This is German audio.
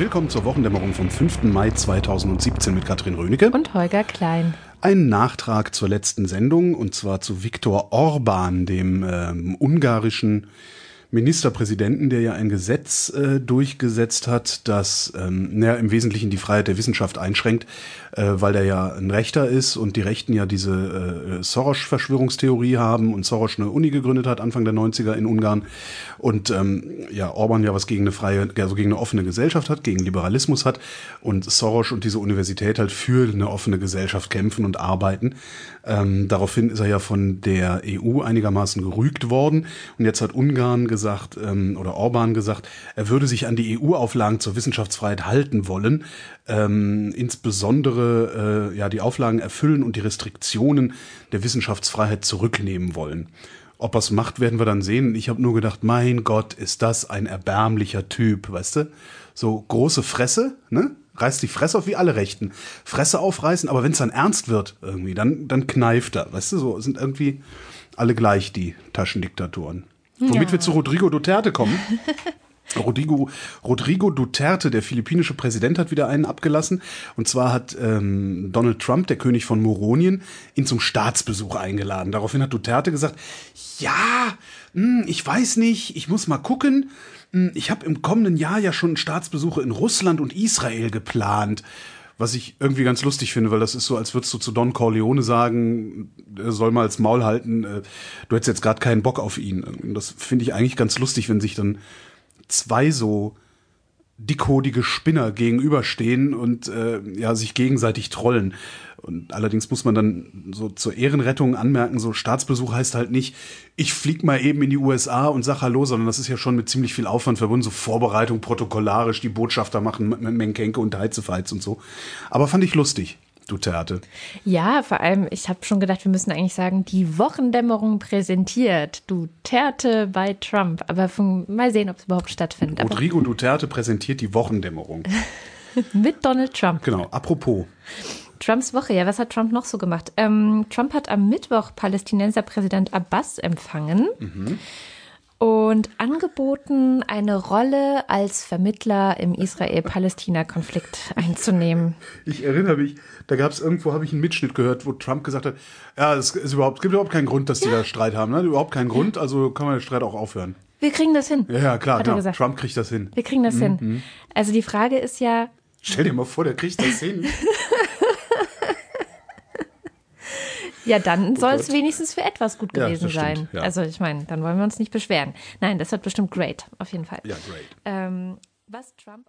willkommen zur Wochendämmerung vom 5. Mai 2017 mit Katrin Rönecke. Und Holger Klein. Ein Nachtrag zur letzten Sendung und zwar zu Viktor Orban, dem ähm, ungarischen Ministerpräsidenten, der ja ein Gesetz äh, durchgesetzt hat, das ähm, ja, im Wesentlichen die Freiheit der Wissenschaft einschränkt, äh, weil er ja ein Rechter ist und die Rechten ja diese äh, Soros-Verschwörungstheorie haben und Soros eine Uni gegründet hat, Anfang der 90er in Ungarn. Und ähm, ja, Orban ja was gegen eine freie, also gegen eine offene Gesellschaft hat, gegen Liberalismus hat und Soros und diese Universität halt für eine offene Gesellschaft kämpfen und arbeiten. Ähm, daraufhin ist er ja von der EU einigermaßen gerügt worden und jetzt hat Ungarn gesagt, gesagt, ähm, oder Orban gesagt, er würde sich an die EU-Auflagen zur Wissenschaftsfreiheit halten wollen, ähm, insbesondere äh, ja die Auflagen erfüllen und die Restriktionen der Wissenschaftsfreiheit zurücknehmen wollen. Ob er es macht, werden wir dann sehen. Ich habe nur gedacht, mein Gott, ist das ein erbärmlicher Typ, weißt du? So große Fresse, ne? Reißt die Fresse auf wie alle Rechten. Fresse aufreißen, aber wenn es dann ernst wird, irgendwie, dann, dann kneift er. Weißt du, so sind irgendwie alle gleich die Taschendiktatoren. Womit ja. wir zu Rodrigo Duterte kommen. Rodrigo, Rodrigo Duterte, der philippinische Präsident, hat wieder einen abgelassen. Und zwar hat ähm, Donald Trump, der König von Moronien, ihn zum Staatsbesuch eingeladen. Daraufhin hat Duterte gesagt, ja, mh, hm, ich weiß nicht, ich muss mal gucken. Hm, ich habe im kommenden Jahr ja schon Staatsbesuche in Russland und Israel geplant was ich irgendwie ganz lustig finde, weil das ist so, als würdest du zu Don Corleone sagen, er soll mal als Maul halten, äh, du hättest jetzt gerade keinen Bock auf ihn. Und das finde ich eigentlich ganz lustig, wenn sich dann zwei so dickhodige Spinner gegenüberstehen und äh, ja sich gegenseitig trollen. Und allerdings muss man dann so zur Ehrenrettung anmerken, so Staatsbesuch heißt halt nicht, ich flieg mal eben in die USA und sag Hallo, sondern das ist ja schon mit ziemlich viel Aufwand verbunden, so Vorbereitung protokollarisch, die Botschafter machen mit Menkenke und Heizefeiz und so. Aber fand ich lustig. Duterte. Ja, vor allem, ich habe schon gedacht, wir müssen eigentlich sagen, die Wochendämmerung präsentiert Duterte bei Trump. Aber von, mal sehen, ob es überhaupt stattfindet. Rodrigo Aber Duterte präsentiert die Wochendämmerung. Mit Donald Trump. Genau, apropos. Trumps Woche, ja, was hat Trump noch so gemacht? Ähm, Trump hat am Mittwoch Palästinenser Präsident Abbas empfangen. Mhm und angeboten, eine Rolle als Vermittler im Israel-Palästina-Konflikt einzunehmen. Ich erinnere mich, da gab es irgendwo, habe ich einen Mitschnitt gehört, wo Trump gesagt hat, ja, es, ist überhaupt, es gibt überhaupt keinen Grund, dass die ja. da Streit haben. Ne? Überhaupt keinen Grund, also kann man den Streit auch aufhören. Wir kriegen das hin. Ja, ja klar, genau. Trump kriegt das hin. Wir kriegen das mhm. hin. Also die Frage ist ja. Stell dir mal vor, der kriegt das hin. Ja, dann soll es wenigstens für etwas gut gewesen ja, sein. ja. Also ich meine, dann wollen wir uns nicht beschweren. Nein, das wird bestimmt great, auf jeden Fall. Ja, great. Ähm, was Trump